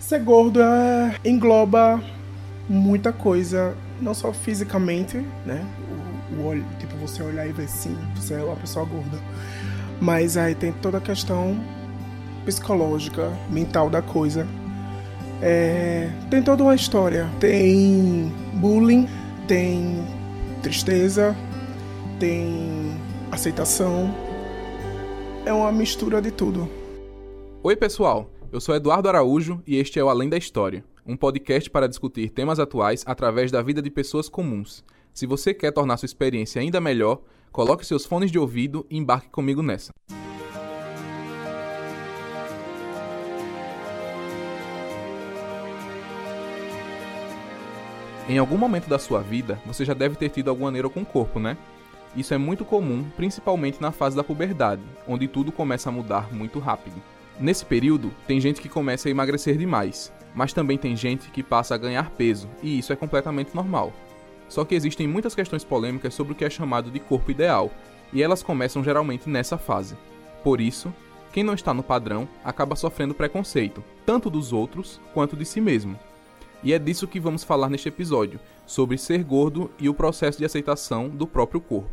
Ser gordo é, engloba muita coisa, não só fisicamente, né? O, olho, tipo, você olhar e ver sim, você é uma pessoa gorda. Mas aí tem toda a questão psicológica, mental da coisa. É, tem toda uma história. Tem bullying, tem tristeza, tem aceitação. É uma mistura de tudo. Oi, pessoal. Eu sou Eduardo Araújo e este é o Além da História, um podcast para discutir temas atuais através da vida de pessoas comuns. Se você quer tornar sua experiência ainda melhor, coloque seus fones de ouvido e embarque comigo nessa. Em algum momento da sua vida, você já deve ter tido alguma neura com o corpo, né? Isso é muito comum, principalmente na fase da puberdade, onde tudo começa a mudar muito rápido. Nesse período, tem gente que começa a emagrecer demais, mas também tem gente que passa a ganhar peso, e isso é completamente normal. Só que existem muitas questões polêmicas sobre o que é chamado de corpo ideal, e elas começam geralmente nessa fase. Por isso, quem não está no padrão acaba sofrendo preconceito, tanto dos outros quanto de si mesmo. E é disso que vamos falar neste episódio, sobre ser gordo e o processo de aceitação do próprio corpo.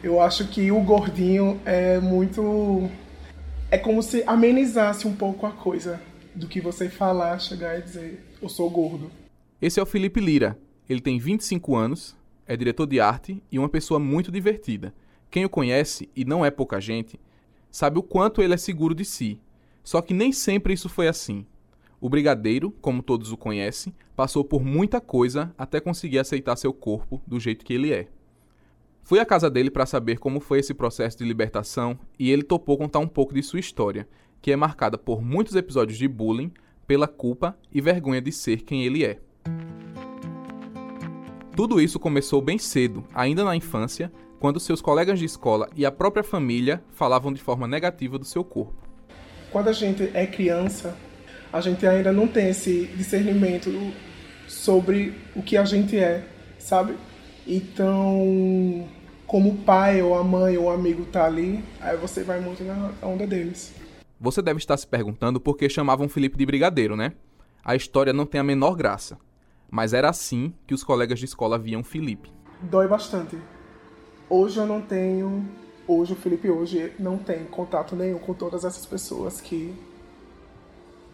Eu acho que o gordinho é muito. É como se amenizasse um pouco a coisa do que você falar, chegar e dizer, eu sou gordo. Esse é o Felipe Lira. Ele tem 25 anos, é diretor de arte e uma pessoa muito divertida. Quem o conhece, e não é pouca gente, sabe o quanto ele é seguro de si. Só que nem sempre isso foi assim. O brigadeiro, como todos o conhecem, passou por muita coisa até conseguir aceitar seu corpo do jeito que ele é. Fui à casa dele para saber como foi esse processo de libertação e ele topou contar um pouco de sua história, que é marcada por muitos episódios de bullying, pela culpa e vergonha de ser quem ele é. Tudo isso começou bem cedo, ainda na infância, quando seus colegas de escola e a própria família falavam de forma negativa do seu corpo. Quando a gente é criança, a gente ainda não tem esse discernimento sobre o que a gente é, sabe? Então, como o pai ou a mãe ou o amigo tá ali, aí você vai muito na onda deles. Você deve estar se perguntando por que chamavam Felipe de brigadeiro, né? A história não tem a menor graça. Mas era assim que os colegas de escola viam Felipe. Dói bastante. Hoje eu não tenho. Hoje o Felipe hoje não tem contato nenhum com todas essas pessoas que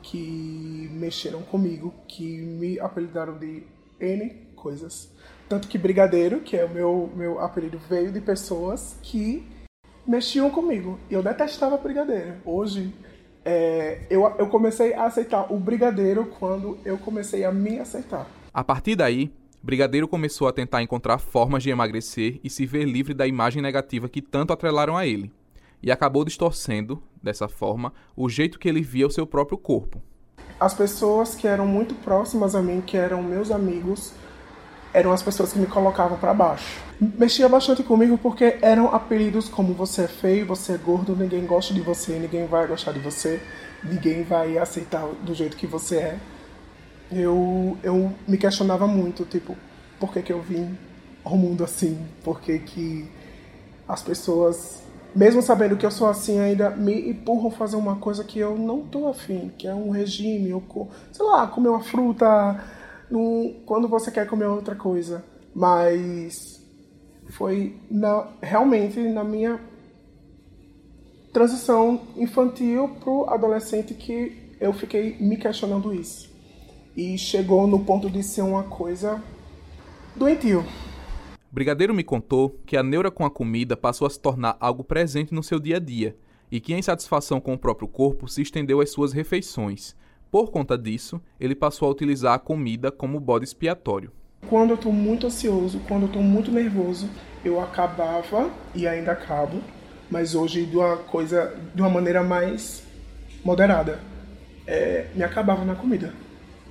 que mexeram comigo, que me apelidaram de N coisas. Tanto que Brigadeiro, que é o meu, meu apelido, veio de pessoas que mexiam comigo. Eu detestava Brigadeiro. Hoje, é, eu, eu comecei a aceitar o Brigadeiro quando eu comecei a me aceitar. A partir daí, Brigadeiro começou a tentar encontrar formas de emagrecer e se ver livre da imagem negativa que tanto atrelaram a ele e acabou distorcendo, dessa forma, o jeito que ele via o seu próprio corpo. As pessoas que eram muito próximas a mim, que eram meus amigos, eram as pessoas que me colocavam para baixo. Mexia bastante comigo porque eram apelidos como você é feio, você é gordo, ninguém gosta de você, ninguém vai gostar de você, ninguém vai aceitar do jeito que você é. Eu, eu me questionava muito, tipo, por que, que eu vim ao mundo assim? Por que, que as pessoas mesmo sabendo que eu sou assim, ainda me empurram a fazer uma coisa que eu não tô afim, que é um regime, ou, sei lá, comer uma fruta no, quando você quer comer outra coisa. Mas foi na, realmente na minha transição infantil pro adolescente que eu fiquei me questionando isso. E chegou no ponto de ser uma coisa doentio. Brigadeiro me contou que a neura com a comida passou a se tornar algo presente no seu dia a dia e que a insatisfação com o próprio corpo se estendeu às suas refeições. Por conta disso, ele passou a utilizar a comida como bode expiatório. Quando eu estou muito ansioso, quando eu estou muito nervoso, eu acabava e ainda acabo, mas hoje de uma coisa, de uma maneira mais moderada, é, me acabava na comida.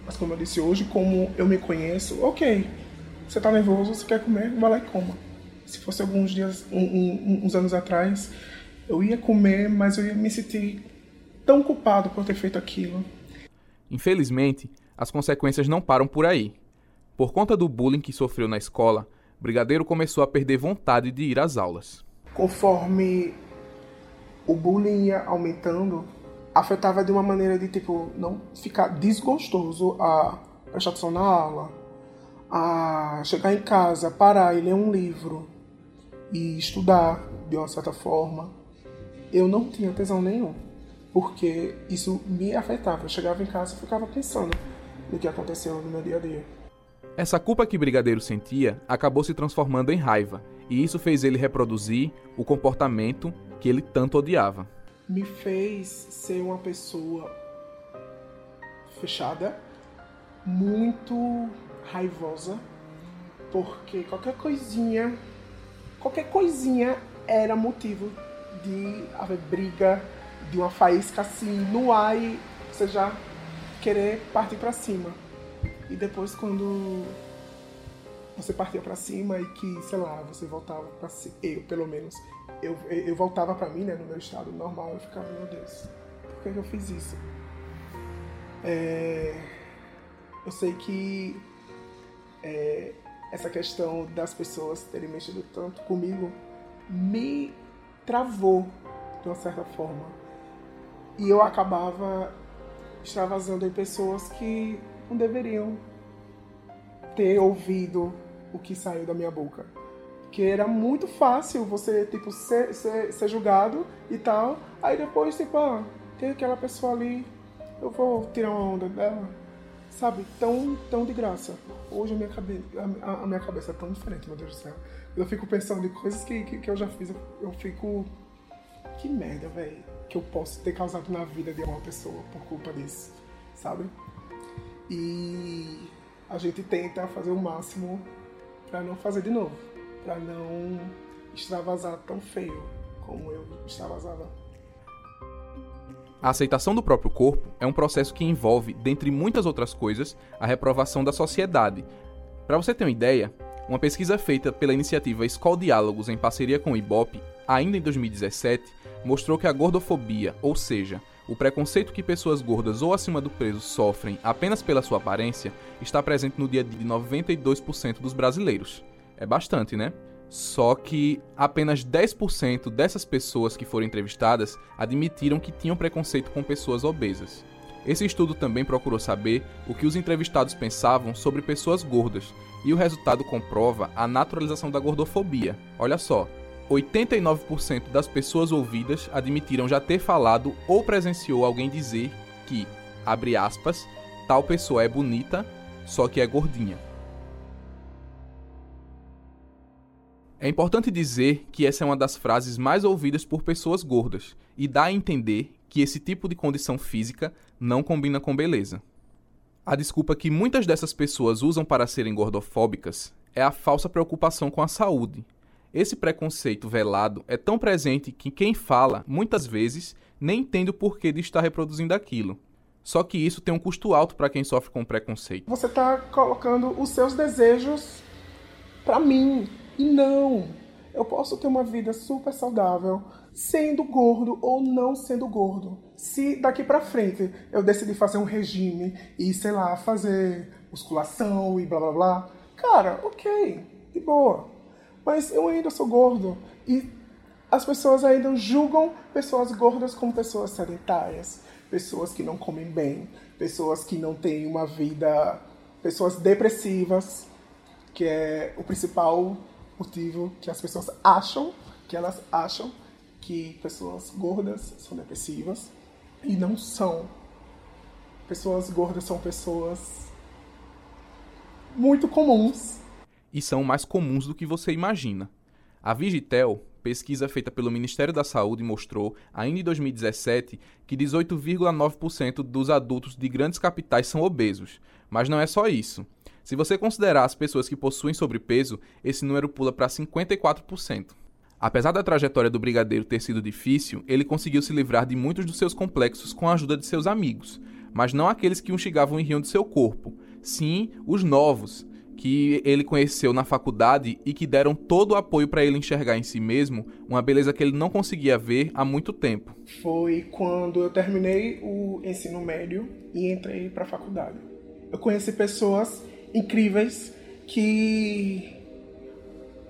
Mas como eu disse hoje, como eu me conheço, ok, você tá nervoso, você quer comer, vai lá e coma. Se fosse alguns dias, um, um, uns anos atrás, eu ia comer, mas eu ia me sentir tão culpado por ter feito aquilo. Infelizmente, as consequências não param por aí. Por conta do bullying que sofreu na escola, Brigadeiro começou a perder vontade de ir às aulas. Conforme o bullying ia aumentando, afetava de uma maneira de tipo não ficar desgostoso a prestar atenção na aula, a chegar em casa, parar e ler um livro e estudar de uma certa forma. Eu não tinha tesão nenhum, porque isso me afetava. Eu chegava em casa e ficava pensando no que aconteceu no meu dia a dia. Essa culpa que Brigadeiro sentia acabou se transformando em raiva, e isso fez ele reproduzir o comportamento que ele tanto odiava. Me fez ser uma pessoa fechada, muito raivosa, porque qualquer coisinha, qualquer coisinha era motivo de haver briga, de uma faísca assim no ar e você já querer partir para cima. E depois quando você partia para cima e que, sei lá, você voltava para si, eu pelo menos, eu, eu voltava para mim, né, no meu estado normal, eu ficava, meu Deus, por que, eu fiz isso? É, eu sei que é, essa questão das pessoas terem mexido tanto comigo me travou de uma certa forma. E eu acabava extravasando em pessoas que não deveriam ter ouvido o que saiu da minha boca. Que era muito fácil você, tipo, ser, ser, ser julgado e tal. Aí depois, tipo, ah, tem aquela pessoa ali, eu vou tirar uma onda dela. Sabe? Tão, tão de graça. Hoje a minha, cabe a, a minha cabeça é tão diferente, meu Deus do céu. Eu fico pensando em coisas que, que, que eu já fiz, eu fico. Que merda, velho. Que eu posso ter causado na vida de uma pessoa por culpa disso, sabe? E a gente tenta fazer o máximo para não fazer de novo, para não extravasar tão feio como eu extravasava. A aceitação do próprio corpo é um processo que envolve, dentre muitas outras coisas, a reprovação da sociedade. Para você ter uma ideia, uma pesquisa feita pela iniciativa Escola Diálogos em parceria com o IBOP, ainda em 2017, mostrou que a gordofobia, ou seja, o preconceito que pessoas gordas ou acima do peso sofrem apenas pela sua aparência está presente no dia a dia de 92% dos brasileiros. É bastante, né? Só que apenas 10% dessas pessoas que foram entrevistadas admitiram que tinham preconceito com pessoas obesas. Esse estudo também procurou saber o que os entrevistados pensavam sobre pessoas gordas, e o resultado comprova a naturalização da gordofobia. Olha só, 89% das pessoas ouvidas admitiram já ter falado ou presenciou alguém dizer que, abre aspas, tal pessoa é bonita, só que é gordinha. É importante dizer que essa é uma das frases mais ouvidas por pessoas gordas e dá a entender que esse tipo de condição física não combina com beleza. A desculpa que muitas dessas pessoas usam para serem gordofóbicas é a falsa preocupação com a saúde, esse preconceito velado é tão presente que quem fala, muitas vezes, nem entende o porquê de estar reproduzindo aquilo. Só que isso tem um custo alto para quem sofre com preconceito. Você está colocando os seus desejos para mim. E não! Eu posso ter uma vida super saudável sendo gordo ou não sendo gordo. Se daqui para frente eu decidir fazer um regime e, sei lá, fazer musculação e blá blá blá, cara, ok, de boa mas eu ainda sou gordo. E as pessoas ainda julgam pessoas gordas como pessoas sedentárias, pessoas que não comem bem, pessoas que não têm uma vida, pessoas depressivas, que é o principal motivo que as pessoas acham, que elas acham que pessoas gordas são depressivas e não são. Pessoas gordas são pessoas muito comuns e são mais comuns do que você imagina. A Vigitel, pesquisa feita pelo Ministério da Saúde, mostrou, ainda em 2017, que 18,9% dos adultos de grandes capitais são obesos. Mas não é só isso. Se você considerar as pessoas que possuem sobrepeso, esse número pula para 54%. Apesar da trajetória do brigadeiro ter sido difícil, ele conseguiu se livrar de muitos dos seus complexos com a ajuda de seus amigos, mas não aqueles que o instigavam e riam de seu corpo, sim os novos, que ele conheceu na faculdade e que deram todo o apoio para ele enxergar em si mesmo uma beleza que ele não conseguia ver há muito tempo. Foi quando eu terminei o ensino médio e entrei para a faculdade. Eu conheci pessoas incríveis que,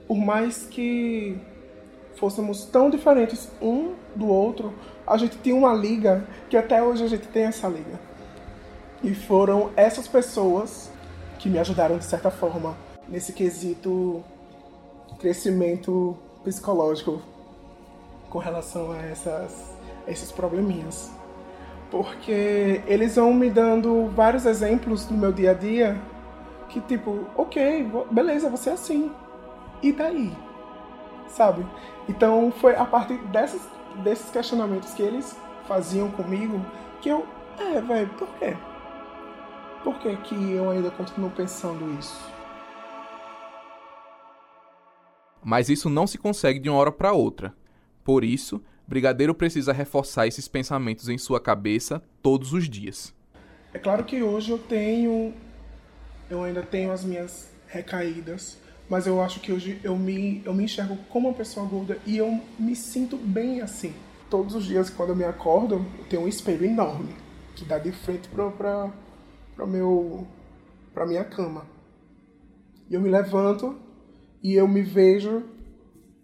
por mais que fôssemos tão diferentes um do outro, a gente tinha uma liga que até hoje a gente tem essa liga. E foram essas pessoas que me ajudaram de certa forma nesse quesito crescimento psicológico com relação a, essas, a esses probleminhas. Porque eles vão me dando vários exemplos no meu dia a dia que, tipo, ok, beleza, você é assim. E daí? Sabe? Então foi a partir desses questionamentos que eles faziam comigo que eu, é, velho, por quê? Por que, que eu ainda continuo pensando isso? Mas isso não se consegue de uma hora para outra. Por isso, Brigadeiro precisa reforçar esses pensamentos em sua cabeça todos os dias. É claro que hoje eu tenho. Eu ainda tenho as minhas recaídas, mas eu acho que hoje eu me, eu me enxergo como uma pessoa gorda e eu me sinto bem assim. Todos os dias, quando eu me acordo, eu tenho um espelho enorme que dá de frente para pra, meu, pra minha cama. E eu me levanto e eu me vejo,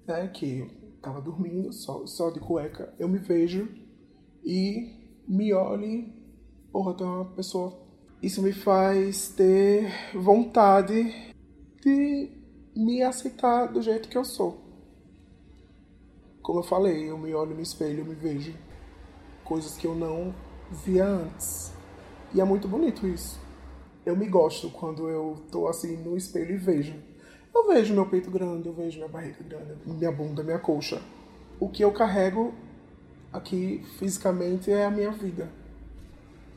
né, que tava dormindo, só, só de cueca, eu me vejo e me olho, porra, tô uma pessoa. Isso me faz ter vontade de me aceitar do jeito que eu sou. Como eu falei, eu me olho no espelho, eu me vejo coisas que eu não via antes. E é muito bonito isso. Eu me gosto quando eu tô assim no espelho e vejo eu vejo meu peito grande, eu vejo minha barriga grande, minha bunda, minha coxa. O que eu carrego aqui fisicamente é a minha vida.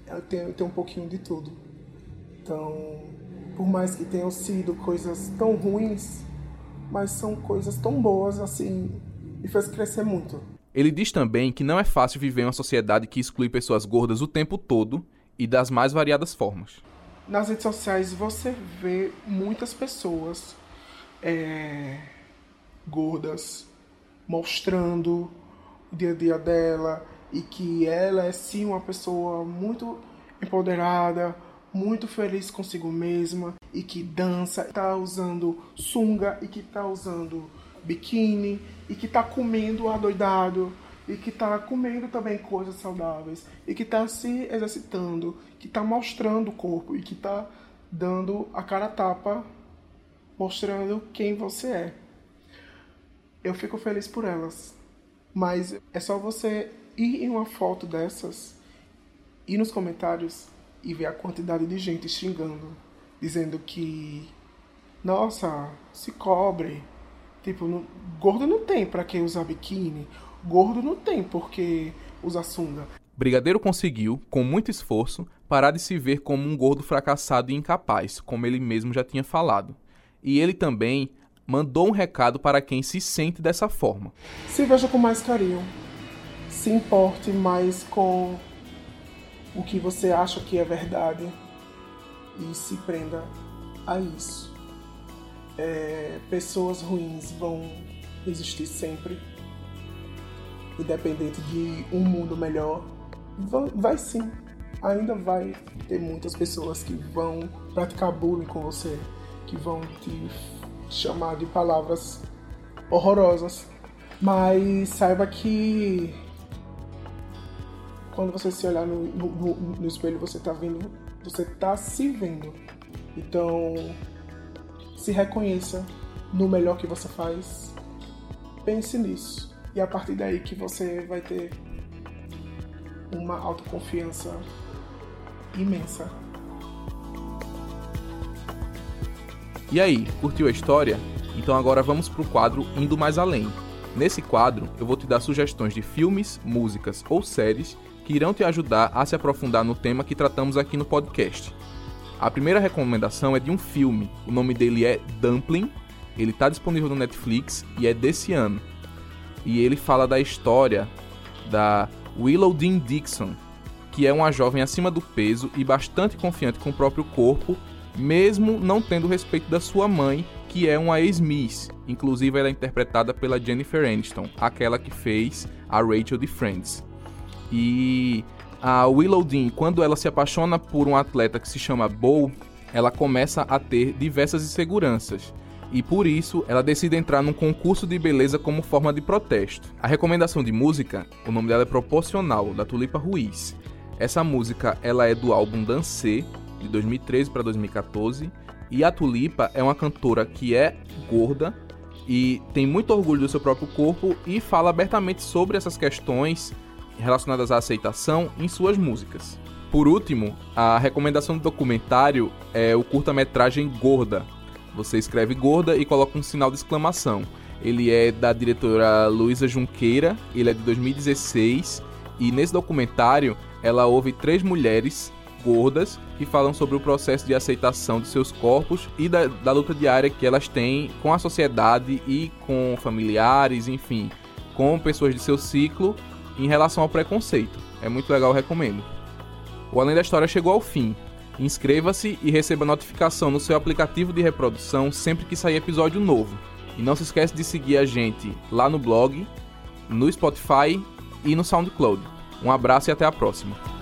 Eu tenho, eu tenho um pouquinho de tudo. Então, por mais que tenham sido coisas tão ruins, mas são coisas tão boas assim, me fez crescer muito. Ele diz também que não é fácil viver em uma sociedade que exclui pessoas gordas o tempo todo e das mais variadas formas. Nas redes sociais você vê muitas pessoas é, gordas, mostrando o dia a dia dela e que ela é sim uma pessoa muito empoderada, muito feliz consigo mesma e que dança, está usando sunga e que está usando biquíni e que está comendo adoidado e que está comendo também coisas saudáveis e que está se exercitando, que está mostrando o corpo e que está dando a cara tapa mostrando quem você é. Eu fico feliz por elas, mas é só você ir em uma foto dessas, ir nos comentários e ver a quantidade de gente xingando, dizendo que, nossa, se cobre. Tipo, no, gordo não tem para quem usar biquíni, gordo não tem porque usa sunga. Brigadeiro conseguiu, com muito esforço, parar de se ver como um gordo fracassado e incapaz, como ele mesmo já tinha falado. E ele também mandou um recado para quem se sente dessa forma. Se veja com mais carinho. Se importe mais com o que você acha que é verdade e se prenda a isso. É, pessoas ruins vão existir sempre, independente de um mundo melhor. Vai, sim, ainda vai ter muitas pessoas que vão praticar bullying com você, que vão te chamar de palavras horrorosas. Mas saiba que quando você se olhar no, no, no espelho, você está vendo, você está se vendo. Então, se reconheça no melhor que você faz. Pense nisso. E a partir daí que você vai ter uma autoconfiança imensa. E aí, curtiu a história? Então agora vamos para o quadro Indo Mais Além. Nesse quadro, eu vou te dar sugestões de filmes, músicas ou séries que irão te ajudar a se aprofundar no tema que tratamos aqui no podcast. A primeira recomendação é de um filme, o nome dele é Dumpling, ele está disponível no Netflix e é desse ano. E ele fala da história da Willow Dean Dixon, que é uma jovem acima do peso e bastante confiante com o próprio corpo mesmo não tendo respeito da sua mãe, que é uma ex-Miss. Inclusive, ela é interpretada pela Jennifer Aniston, aquela que fez a Rachel de Friends. E a Willow Dean, quando ela se apaixona por um atleta que se chama Bo, ela começa a ter diversas inseguranças. E por isso ela decide entrar num concurso de beleza como forma de protesto. A recomendação de música, o nome dela é Proporcional, da Tulipa Ruiz. Essa música ela é do álbum Dancê, de 2013 para 2014, e a Tulipa é uma cantora que é gorda e tem muito orgulho do seu próprio corpo e fala abertamente sobre essas questões relacionadas à aceitação em suas músicas. Por último, a recomendação do documentário é o curta-metragem Gorda. Você escreve Gorda e coloca um sinal de exclamação. Ele é da diretora Luísa Junqueira, ele é de 2016 e nesse documentário ela ouve três mulheres gordas que falam sobre o processo de aceitação de seus corpos e da, da luta diária que elas têm com a sociedade e com familiares, enfim, com pessoas de seu ciclo em relação ao preconceito. É muito legal, recomendo. O Além da História chegou ao fim. Inscreva-se e receba notificação no seu aplicativo de reprodução sempre que sair episódio novo. E não se esqueça de seguir a gente lá no blog, no Spotify e no SoundCloud. Um abraço e até a próxima.